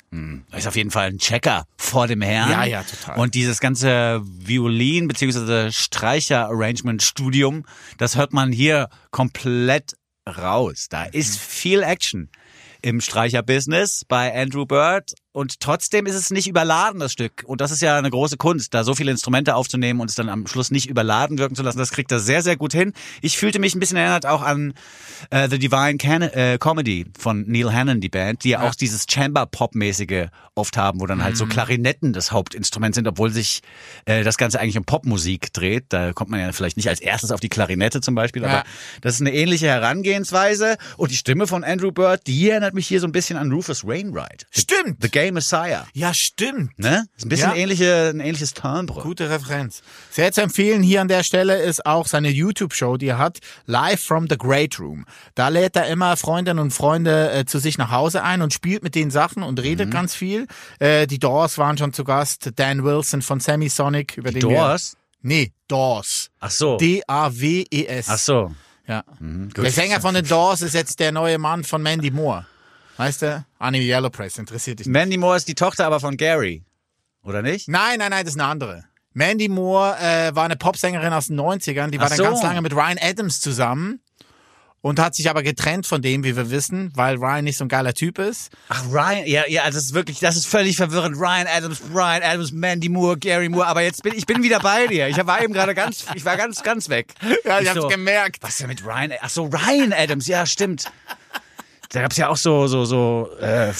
Das ist auf jeden Fall ein Checker vor dem Herrn. Ja, ja, total. Und dieses ganze Violin- bzw. Streicher-Arrangement-Studium, das hört man hier komplett raus. Da ist viel Action im Streicherbusiness bei Andrew Bird und trotzdem ist es nicht überladen, das Stück. Und das ist ja eine große Kunst, da so viele Instrumente aufzunehmen und es dann am Schluss nicht überladen wirken zu lassen. Das kriegt er sehr, sehr gut hin. Ich fühlte mich ein bisschen erinnert auch an äh, The Divine Can äh, Comedy von Neil Hannon, die Band, die ja, auch dieses Chamber-Pop-mäßige oft haben, wo dann halt so Klarinetten das Hauptinstrument sind, obwohl sich äh, das Ganze eigentlich um Popmusik dreht. Da kommt man ja vielleicht nicht als erstes auf die Klarinette zum Beispiel, Ja. aber das ist eine ähnliche Herangehensweise. Und die Stimme von Andrew Bird, die erinnert mich hier so ein bisschen an Rufus Wainwright. Stimmt. The Gay Messiah. Ja, stimmt. Ne? Ist ein bisschen Ja. ähnliche, ein ähnliches Timbre. Gute Referenz. Sehr zu empfehlen hier an der Stelle ist auch seine YouTube-Show, die er hat, Live from the Great Room. Da lädt er immer Freundinnen und Freunde äh, zu sich nach Hause ein und spielt mit denen Sachen und redet ganz viel. Äh, die Doors waren schon zu Gast, Dan Wilson von Semisonic, über den Doors? Wir, nee, Doors. Ach so. D-A-W-E-S. Ach so. Ja. gut. Der Sänger von den Doors ist jetzt der neue Mann von Mandy Moore. Weißt du? Annie Yellowpress interessiert dich nicht. Mandy Moore ist die Tochter aber von Gary. Oder nicht? Nein, nein, nein, das ist eine andere. Mandy Moore äh, war eine Popsängerin aus den 90ern, die war Ach dann so. ganz lange mit Ryan Adams zusammen und hat sich aber getrennt von dem, wie wir wissen, weil Ryan nicht so ein geiler Typ ist. Ach, Ryan, ja, ja, das ist wirklich, das ist völlig verwirrend. Ryan Adams, Ryan Adams, Mandy Moore, Gary Moore, aber jetzt bin ich bin wieder bei dir. Ich war eben gerade ganz, ich war ganz, ganz weg. Ja, ich Ich hab's so, gemerkt. Was ist denn mit Ryan? Ach so, Ryan Adams, ja, stimmt. Da gab's ja auch so, so, so, äh,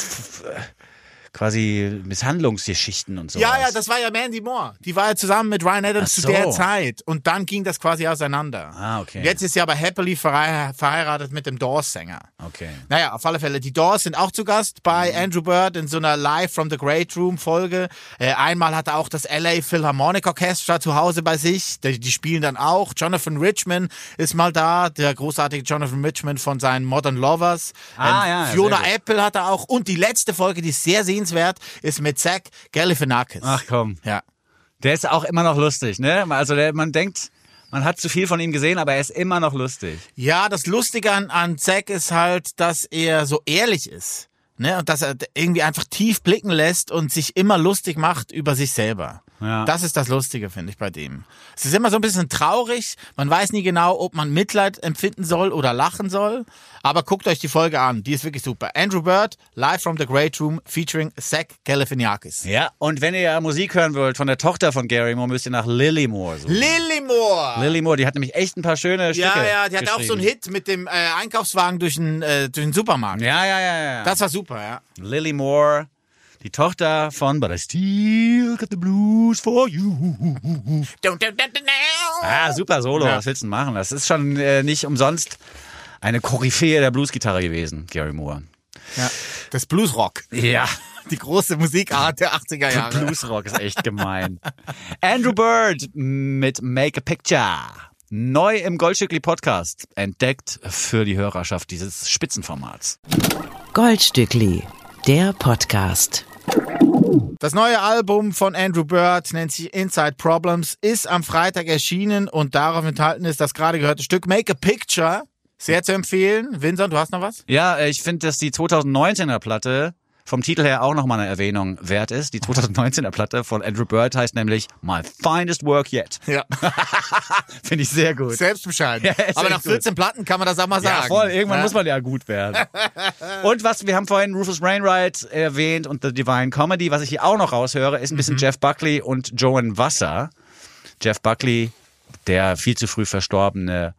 quasi Misshandlungsgeschichten und so. Ja, ja, das war ja Mandy Moore. Die war ja zusammen mit Ryan Adams Ach zu der so. Zeit. Und dann ging das quasi auseinander. Ah, okay. Jetzt ist sie aber happily verhei- verheiratet mit dem Doors-Sänger. Okay. Naja, auf alle Fälle. Die Doors sind auch zu Gast bei Mhm. Andrew Bird in so einer Live from the Great Room Folge. Äh, einmal hat er auch das LA Philharmonic Orchestra zu Hause bei sich. Die, die spielen dann auch. Jonathan Richman ist mal da, der großartige Jonathan Richman von seinen Modern Lovers. Ähm, Ah, ja, Fiona. Apple hat er auch. Und die letzte Folge, die ist sehr sehenswert, ist mit Zach Galifianakis. Ach komm. Ja. Der ist auch immer noch lustig, ne? Also der, man denkt, man hat zu viel von ihm gesehen, aber er ist immer noch lustig. Ja, das Lustige an, an Zack ist halt, dass er so ehrlich ist. Ne? Und dass er irgendwie einfach tief blicken lässt und sich immer lustig macht über sich selber. Ja. Das ist das Lustige, finde ich, bei dem. Es ist immer so ein bisschen traurig. Man weiß nie genau, ob man Mitleid empfinden soll oder lachen soll. Aber guckt euch die Folge an. Die ist wirklich super. Andrew Bird, Live from the Great Room, featuring Zach Galifianakis. Ja, und wenn ihr ja Musik hören wollt von der Tochter von Gary Moore, müsst ihr nach Lily Moore suchen. Lily Moore! Lily Moore, die hat nämlich echt ein paar schöne ja, Stücke ja, die hat auch so einen. Hit mit dem äh, Einkaufswagen durch den, äh, durch den Supermarkt. Ja, ja, ja, ja. Das war super, ja. Lily Moore, die Tochter von But I Still Got the Blues for You. Ah, super Solo. Ja. Was willst du denn machen? Das ist schon äh, nicht umsonst eine Koryphäe der Bluesgitarre gewesen, Gary Moore. Ja, das Bluesrock. Ja. Die große Musikart der 80er Jahre. Bluesrock ist echt gemein. Andrew Bird mit Make a Picture. Neu im Goldstückli Podcast. Entdeckt für die Hörerschaft dieses Spitzenformats. Goldstückli, der Podcast. Das neue Album von Andrew Bird nennt sich Inside Problems, ist am Freitag erschienen und darauf enthalten ist das gerade gehörte Stück Make a Picture. Sehr zu empfehlen. Vincent, du hast noch was? Ja, äh, ich finde, dass die 2019er Platte vom Titel her auch nochmal eine Erwähnung wert ist. Die 2019er Platte von Andrew Bird heißt nämlich My Finest Work Yet. Ja. Finde ich sehr gut. Selbstbescheiden. Ja, Aber nach 14 Platten kann man das auch mal Ja, sagen. voll. Irgendwann Ja. muss man ja gut werden. und was, wir haben vorhin Rufus Wainwright erwähnt und The Divine Comedy. Was ich hier auch noch raushöre, ist ein Mhm. bisschen Jeff Buckley und Joan Wasser. Jeff Buckley, der viel zu früh verstorbene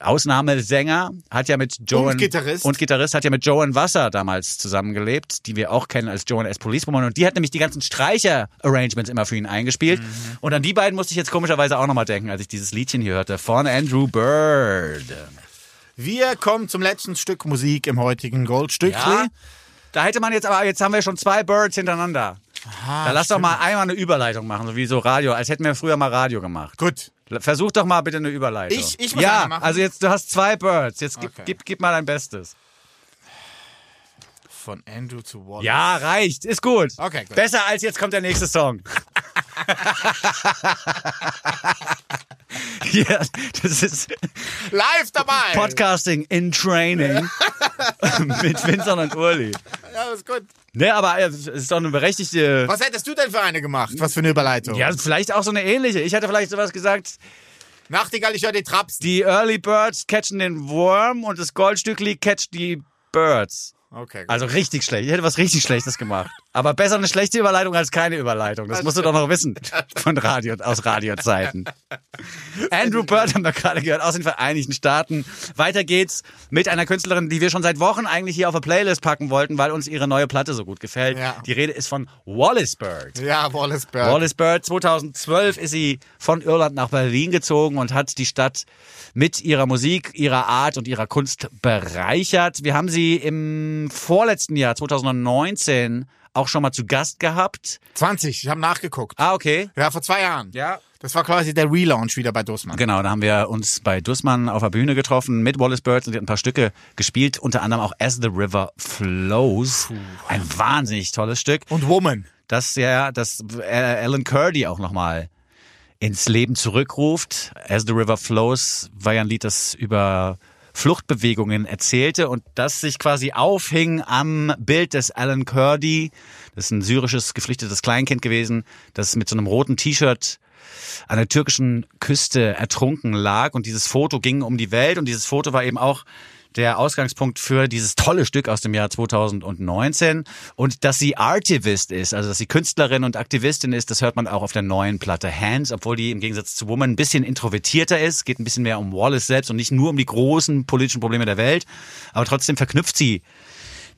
Ausnahmesänger, hat ja mit Joan Und Gitarrist. und Gitarrist hat ja mit Joan Wasser damals zusammengelebt, die wir auch kennen als Joan S. Policewoman und die hat nämlich die ganzen Streicher-Arrangements immer für ihn eingespielt. Mhm. Und an die beiden musste ich jetzt komischerweise auch nochmal denken, als ich dieses Liedchen hier hörte von Andrew Bird. Wir kommen zum letzten Stück Musik im heutigen Goldstückli. Ja. Da hätte man jetzt aber, jetzt haben wir schon zwei Birds hintereinander. da lass doch mal einmal eine Überleitung machen, so wie so Radio, als hätten wir früher mal Radio gemacht. Gut. Versuch doch mal bitte eine Überleitung. Ich- ich muss Ja, machen? also jetzt, du hast zwei Birds, jetzt gib, Okay. gib, gib mal dein Bestes. Von Andrew zu Wallace. Ja, reicht, ist gut. Okay, gut. Besser als jetzt kommt der nächste Song. ja, das ist Live dabei. Podcasting in Training mit Vincent und Urli. Ja, ist gut. Ne, aber es ist doch eine berechtigte. Was hättest du denn für eine gemacht? Was für eine Überleitung? Ja, vielleicht auch so eine ähnliche. Ich hatte vielleicht sowas gesagt, Nachtigall, ich höre die Traps. die Early Birds catchen den Wurm und das Goldstückli catcht die Birds. Okay, gut. Also richtig schlecht. Ich hätte was richtig Schlechtes gemacht. Aber besser eine schlechte Überleitung als keine Überleitung. Das musst du doch noch wissen von Radio, aus Radiozeiten. Andrew Bird haben wir gerade gehört aus den Vereinigten Staaten. Weiter geht's mit einer Künstlerin, die wir schon seit Wochen eigentlich hier auf der Playlist packen wollten, weil uns ihre neue Platte so gut gefällt. Ja. Die Rede ist von Wallace Bird. ja, Wallace Bird. Wallace Bird, 2012 ist sie von Irland nach Berlin gezogen und hat die Stadt mit ihrer Musik, ihrer Art und ihrer Kunst bereichert. Wir haben sie im vorletzten Jahr, 2019, auch schon mal zu Gast gehabt. 20, ich habe nachgeguckt. Ah, okay. Ja, vor zwei Jahren. Ja. Das war quasi der Relaunch wieder bei Dussmann. Genau, da haben wir uns bei Dussmann auf der Bühne getroffen mit Wallace Bird und die hat ein paar Stücke gespielt, unter anderem auch As the River Flows. Ein wahnsinnig tolles Stück. Und Woman. das ja, das äh, Alan Kurdi auch nochmal ins Leben zurückruft. As the River Flows war ja ein Lied, das über Fluchtbewegungen erzählte und das sich quasi aufhing am Bild des Alan Kurdi. Das ist ein syrisches geflüchtetes Kleinkind gewesen, das mit so einem roten T-Shirt an der türkischen Küste ertrunken lag und dieses Foto ging um die Welt und dieses Foto war eben auch der Ausgangspunkt für dieses tolle Stück aus dem Jahr 2019. Und dass sie Artivist ist, also dass sie Künstlerin und Aktivistin ist, das hört man auch auf der neuen Platte Hands, obwohl die im Gegensatz zu Woman ein bisschen introvertierter ist, geht ein bisschen mehr um Wallace selbst und nicht nur um die großen politischen Probleme der Welt. Aber trotzdem verknüpft sie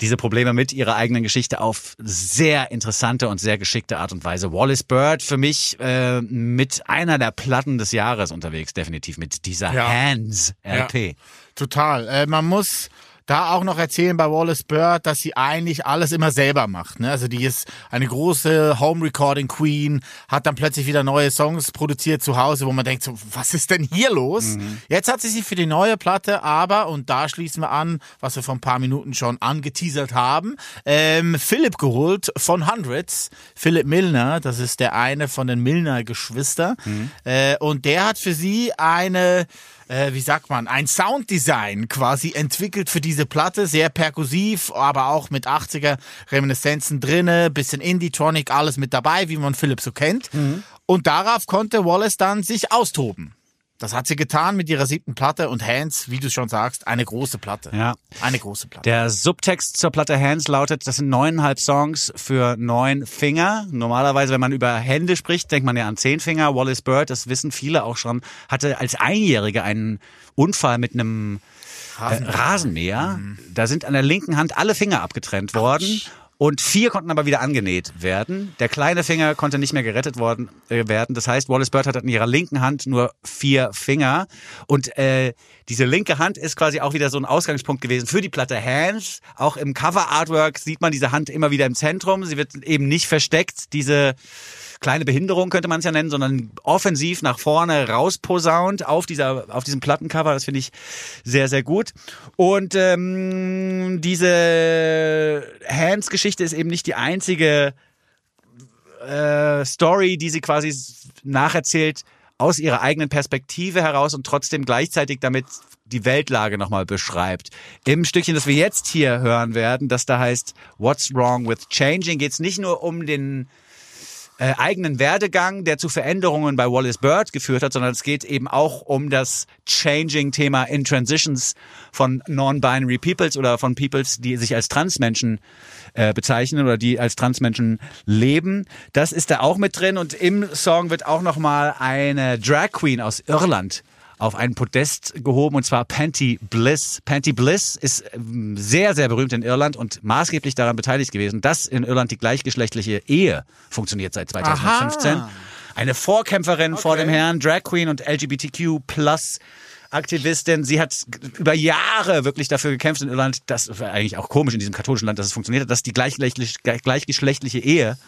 diese Probleme mit ihrer eigenen Geschichte auf sehr interessante und sehr geschickte Art und Weise. Wallace Bird für mich äh, mit einer der Platten des Jahres unterwegs, definitiv mit dieser Ja. Hands LP. Ja. Total. Äh, man muss da auch noch erzählen bei Wallace Bird, dass sie eigentlich alles immer selber macht. Ne? Also die ist eine große Home Recording Queen, hat dann plötzlich wieder neue Songs produziert zu Hause, wo man denkt, so, was ist denn hier los? Jetzt hat sie sich für die neue Platte aber, und da schließen wir an, was wir vor ein paar Minuten schon angeteasert haben, ähm, Philipp geholt von Hundreds. Philipp Milner, das ist der eine von den Milner-Geschwister. Äh, und der hat für sie eine äh, wie sagt man, ein Sounddesign quasi entwickelt für diese Platte. Sehr perkussiv, aber auch mit 80er Reminiszenzen drinne, bisschen Indie-Tronic, alles mit dabei, wie man Philipp so kennt. Und darauf konnte Wallace dann sich austoben. Das hat sie getan mit ihrer siebten Platte und Hands, wie du schon sagst, eine große Platte. Ja. Eine große Platte. Der Subtext zur Platte Hands lautet, das sind neuneinhalb Songs für neun Finger. Normalerweise, wenn man über Hände spricht, denkt man ja an zehn Finger. Wallace Bird, das wissen viele auch schon, hatte als Einjährige einen Unfall mit einem Rasenmäher. Äh, Rasenmäher. Da sind an der linken Hand alle Finger abgetrennt worden. Und vier konnten aber wieder angenäht werden. Der kleine Finger konnte nicht mehr gerettet worden äh, werden. Das heißt, Wallace Bird hat in ihrer linken Hand nur vier Finger. Und äh, diese linke Hand ist quasi auch wieder so ein Ausgangspunkt gewesen für die Platte Hands. Auch im Cover-Artwork sieht man diese Hand immer wieder im Zentrum. Sie wird eben nicht versteckt, diese kleine Behinderung könnte man es ja nennen, sondern offensiv nach vorne rausposaunt auf dieser auf diesem Plattencover. Das finde ich sehr sehr gut. Und ähm, diese Hands-Geschichte ist eben nicht die einzige äh, Story, die sie quasi nacherzählt aus ihrer eigenen Perspektive heraus und trotzdem gleichzeitig damit die Weltlage nochmal beschreibt. Im Stückchen, das wir jetzt hier hören werden, das da heißt What's Wrong with Changing, geht es nicht nur um den äh, eigenen Werdegang, der zu Veränderungen bei Wallace Bird geführt hat, sondern es geht eben auch um das Changing-Thema in Transitions von Non-Binary Peoples oder von Peoples, die sich als Transmenschen äh, bezeichnen oder die als Transmenschen leben. Das ist da auch mit drin und im Song wird auch nochmal eine Drag Queen aus Irland auf einen Podest gehoben und zwar Panty Bliss. Panty Bliss ist ähm, sehr, sehr berühmt in Irland und maßgeblich daran beteiligt gewesen, dass in Irland die gleichgeschlechtliche Ehe funktioniert seit 2015. Aha. Eine Vorkämpferin vor dem Herrn, Drag Queen und LGBTQ plus Aktivistin. Sie hat über Jahre wirklich dafür gekämpft in Irland, das war eigentlich auch komisch in diesem katholischen Land, dass es funktioniert hat, dass die gleichgeschlechtliche, gleichgeschlechtliche Ehe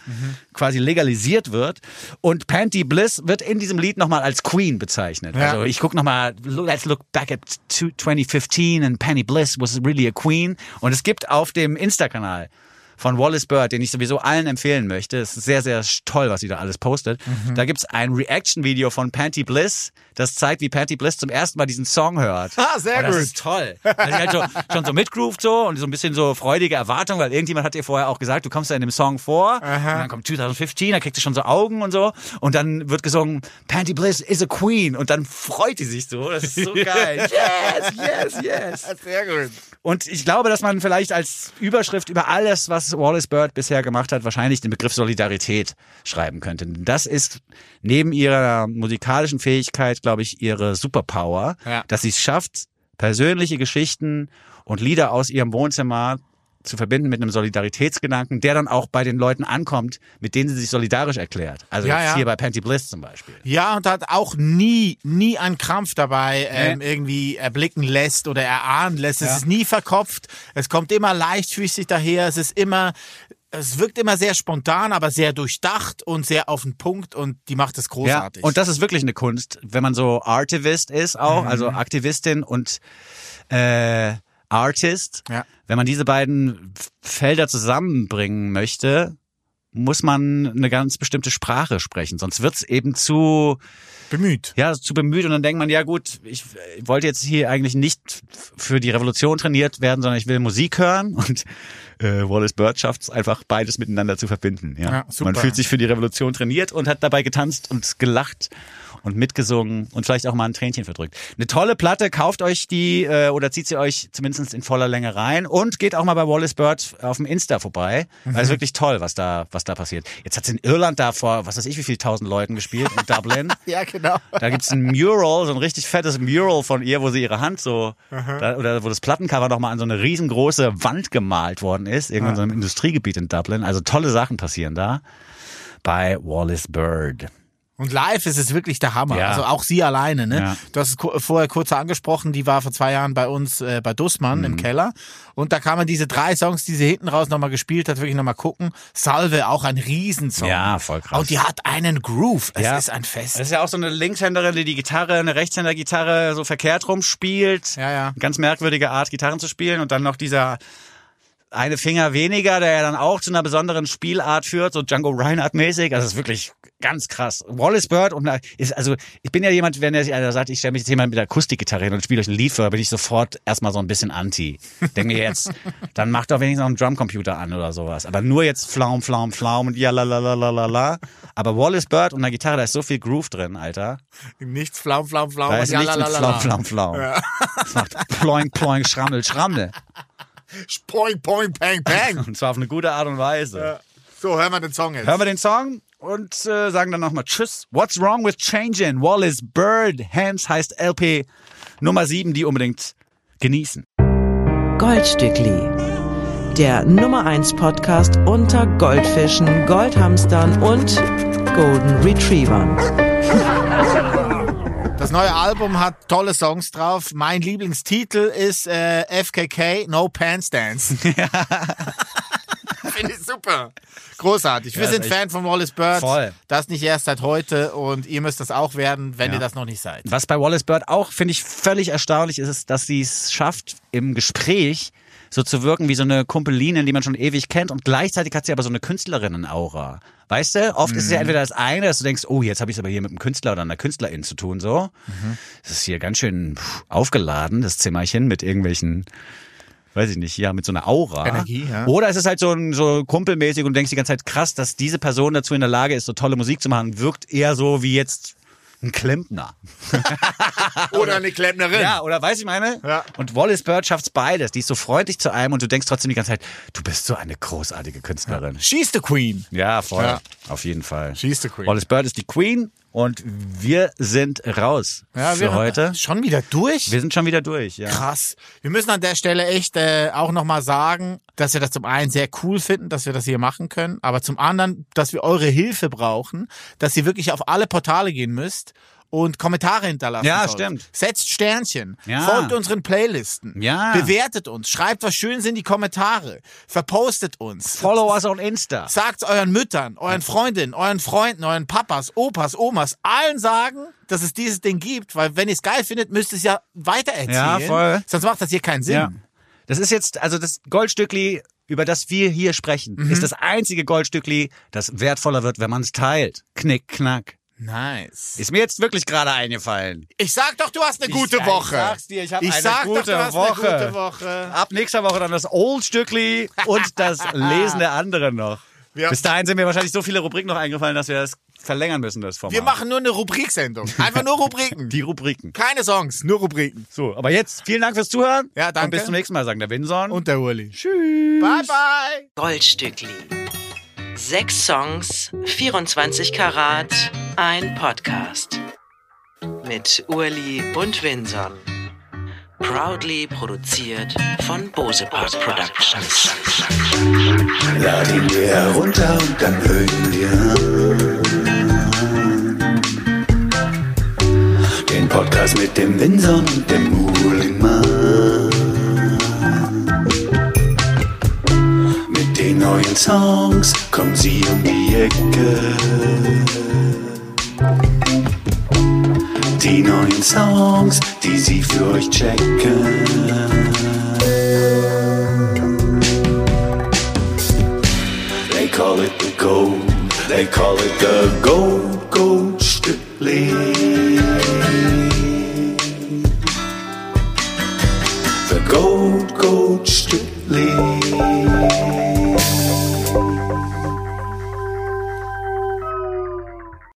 quasi legalisiert wird. Und Panty Bliss wird in diesem Lied nochmal als Queen bezeichnet. Ja. Also ich gucke nochmal, let's look back at 2015 and Penny Bliss was really a queen. Und es gibt auf dem Insta-Kanal von Wallace Bird, den ich sowieso allen empfehlen möchte. Es ist sehr, sehr toll, was sie da alles postet. Da gibt's ein Reaction-Video von Panty Bliss, das zeigt, wie Panty Bliss zum ersten Mal diesen Song hört. Ah, sehr und das gut. ist toll. Weil sie halt so, schon so mitgroovt so und so ein bisschen so freudige Erwartung, weil irgendjemand hat ihr vorher auch gesagt, du kommst da in dem Song vor. Und dann kommt 2015, da kriegt sie schon so Augen und so. Und dann wird gesungen, Panty Bliss is a queen. Und dann freut sie sich so. Das ist so geil. Yes, yes, yes. Sehr gut. Und ich glaube, dass man vielleicht als Überschrift über alles, was Wallace Bird bisher gemacht hat, wahrscheinlich den Begriff Solidarität schreiben könnte. Das ist neben ihrer musikalischen Fähigkeit, glaube ich, ihre Superpower, Ja. dass sie es schafft, persönliche Geschichten und Lieder aus ihrem Wohnzimmer zu verbinden mit einem Solidaritätsgedanken, der dann auch bei den Leuten ankommt, mit denen sie sich solidarisch erklärt. Also Ja, jetzt ja. hier bei Panty Bliss zum Beispiel. Ja, und hat auch nie, nie einen Krampf dabei ähm, irgendwie erblicken lässt oder erahnen lässt. Es Ja. ist nie verkopft. Es kommt immer leichtfüßig daher. Es ist immer, es wirkt immer sehr spontan, aber sehr durchdacht und sehr auf den Punkt und die macht es großartig. Ja, und das ist wirklich eine Kunst, wenn man so Artivist ist auch, Mhm. also Aktivistin und äh, Artist. Ja. Wenn man diese beiden Felder zusammenbringen möchte, muss man eine ganz bestimmte Sprache sprechen, sonst wird's eben zu bemüht. ja, zu bemüht und dann denkt man, ja gut, ich wollte jetzt hier eigentlich nicht für die Revolution trainiert werden, sondern ich will Musik hören und äh, Wallace Bird schafft es einfach beides miteinander zu verbinden. Ja. Ja, super. Man fühlt sich für die Revolution trainiert und hat dabei getanzt und gelacht und mitgesungen und vielleicht auch mal ein Tränchen verdrückt. Eine tolle Platte, kauft euch die äh, oder zieht sie euch zumindest in voller Länge rein und geht auch mal bei Wallace Bird auf dem Insta vorbei. Weil es ist wirklich toll, was da, was da passiert. Jetzt hat sie in Irland da vor, was weiß ich, wie viel tausend Leuten gespielt, in Dublin. Ja, genau. Da gibt's ein Mural, so ein richtig fettes Mural von ihr, wo sie ihre Hand so, da, oder wo das Plattencover nochmal an so eine riesengroße Wand gemalt worden ist, irgendwo in so einem Industriegebiet in Dublin. Also tolle Sachen passieren da bei Wallace Bird. Und live ist es wirklich der Hammer. Ja. Also auch sie alleine, ne? Ja. Du hast es vorher kurz angesprochen, die war vor zwei Jahren bei uns äh, bei Dussmann Mhm. im Keller. Und da kann man diese drei Songs, die sie hinten raus nochmal gespielt hat, wirklich nochmal gucken. Salve, auch ein Riesensong. Ja, voll krass. Und die hat einen Groove. Es Ja. ist ein Fest. Das ist ja auch so eine Linkshänderin, die die Gitarre, eine Rechtshänder-Gitarre so verkehrt rumspielt. Ja, ja. Ganz merkwürdige Art, Gitarren zu spielen. Und dann noch dieser eine Finger weniger, der ja dann auch zu einer besonderen Spielart führt, so Django Reinhardt-mäßig. Also das ist wirklich ganz krass. Wallace Bird und da ist, also ich bin ja jemand, wenn er einer sagt, ich stelle mich jetzt jemand mit der Akustikgitarre hin und spiele euch ein Lied vor, bin ich sofort erstmal so ein bisschen anti. Denke mir jetzt, dann macht doch wenigstens noch einen Drumcomputer an oder sowas. Aber nur jetzt Flaum, Flaum, Flaum und ja la la la la la la. Aber Wallace Bird und der Gitarre, da ist so viel Groove drin, Alter. Nichts flaum, flaum, flaum. Da und ist nichts mit jalalala. Flaum, Flaum, Flaum. Das macht Ploing, Ploing, Schrammel, Schrammel. Poing, poing, pang, pang. Und zwar auf eine gute Art und Weise. So, hören wir den Song jetzt. Hören wir den Song und äh, sagen dann nochmal Tschüss. What's wrong with changing? Wallace Bird. Hands heißt LP Nummer 7, die unbedingt genießen. Goldstückli. Der Nummer 1 Podcast unter Goldfischen, Goldhamstern und Golden Retrievern. Das neue Album hat tolle Songs drauf. Mein Lieblingstitel ist äh, FKK No Pants Dance. Finde ich super. Großartig. Wir Ja, sind Fan von Wallace Bird. Voll. Das nicht erst seit heute und ihr müsst das auch werden, wenn Ja. ihr das noch nicht seid. Was bei Wallace Bird auch, finde ich, völlig erstaunlich ist, ist, dass sie es schafft, im Gespräch so zu wirken wie so eine Kumpeline, die man schon ewig kennt und gleichzeitig hat sie aber so eine Künstlerinnen-Aura. Weißt du, oft ist es ja entweder das eine, dass du denkst, oh, jetzt habe ich es aber hier mit einem Künstler oder einer Künstlerin zu tun, so. Das ist hier ganz schön pff, aufgeladen, das Zimmerchen mit irgendwelchen weiß ich nicht, ja, mit so einer Aura. Energie, ja. Oder es ist halt so, ein, so kumpelmäßig und du denkst die ganze Zeit, krass, dass diese Person dazu in der Lage ist, so tolle Musik zu machen, wirkt eher so wie jetzt ein Klempner. Oder eine Klempnerin. Ja, oder weiß ich meine? Ja. Und Wallace Bird schafft's beides. Die ist so freundlich zu einem und du denkst trotzdem die ganze Zeit, du bist so eine großartige Künstlerin. She's the Queen. Ja, voll. Ja. Auf jeden Fall. She's the Queen. Wallace Bird ist die Queen und wir sind raus Ja, für wir heute. Schon wieder durch? Wir sind schon wieder durch, ja. Krass. Wir müssen an der Stelle echt äh, auch nochmal sagen, dass wir das zum einen sehr cool finden, dass wir das hier machen können, aber zum anderen, dass wir eure Hilfe brauchen, dass ihr wirklich auf alle Portale gehen müsst und Kommentare hinterlassen Ja, sollt. stimmt. Setzt Sternchen, Ja. folgt unseren Playlisten, Ja. bewertet uns, schreibt was Schönes in die Kommentare, verpostet uns. Follow us on Insta. Sagt's euren Müttern, euren Freundinnen, euren Freunden, euren Papas, Opas, Omas, allen sagen, dass es dieses Ding gibt, weil wenn ihr es geil findet, müsst ihr es ja weitererzählen. Ja, voll. Sonst macht das hier keinen Sinn. Ja. Das ist jetzt, also das Goldstückli, über das wir hier sprechen, Mhm. ist das einzige Goldstückli, das wertvoller wird, wenn man es teilt. Knick, knack. Nice. Ist mir jetzt wirklich gerade eingefallen. Ich sag doch, du hast eine gute Ich- Woche. Ich sag's dir, ich habe Ich eine sag gute doch, du hast Woche. eine gute Woche. Ab nächster Woche dann das Old-Stückli und das Lesen der anderen noch. Wir- Bis dahin sind mir wahrscheinlich so viele Rubriken noch eingefallen, dass wir das verlängern müssen, das Format. Wir machen nur eine Rubriksendung. Einfach nur Rubriken. die Rubriken. Keine Songs, nur Rubriken. So, aber jetzt vielen Dank fürs Zuhören. Ja, danke. Und bis zum nächsten Mal, sagen der Winson. Und der Uli. Tschüss. Bye, bye. Goldstückli. Sechs Songs, 24 Karat, ein Podcast. Mit Urli und Vinson. Proudly produziert von Bose Park Productions. Lad ihn dir herunter und dann hören wir. Den Podcast mit dem Winson und dem Uhlenmann. Neuen Songs kommen sie um die Ecke. Die neuen Songs, die sie für euch checken. They call it the gold. They call it the gold, gold Stückli. The gold, gold Stückli.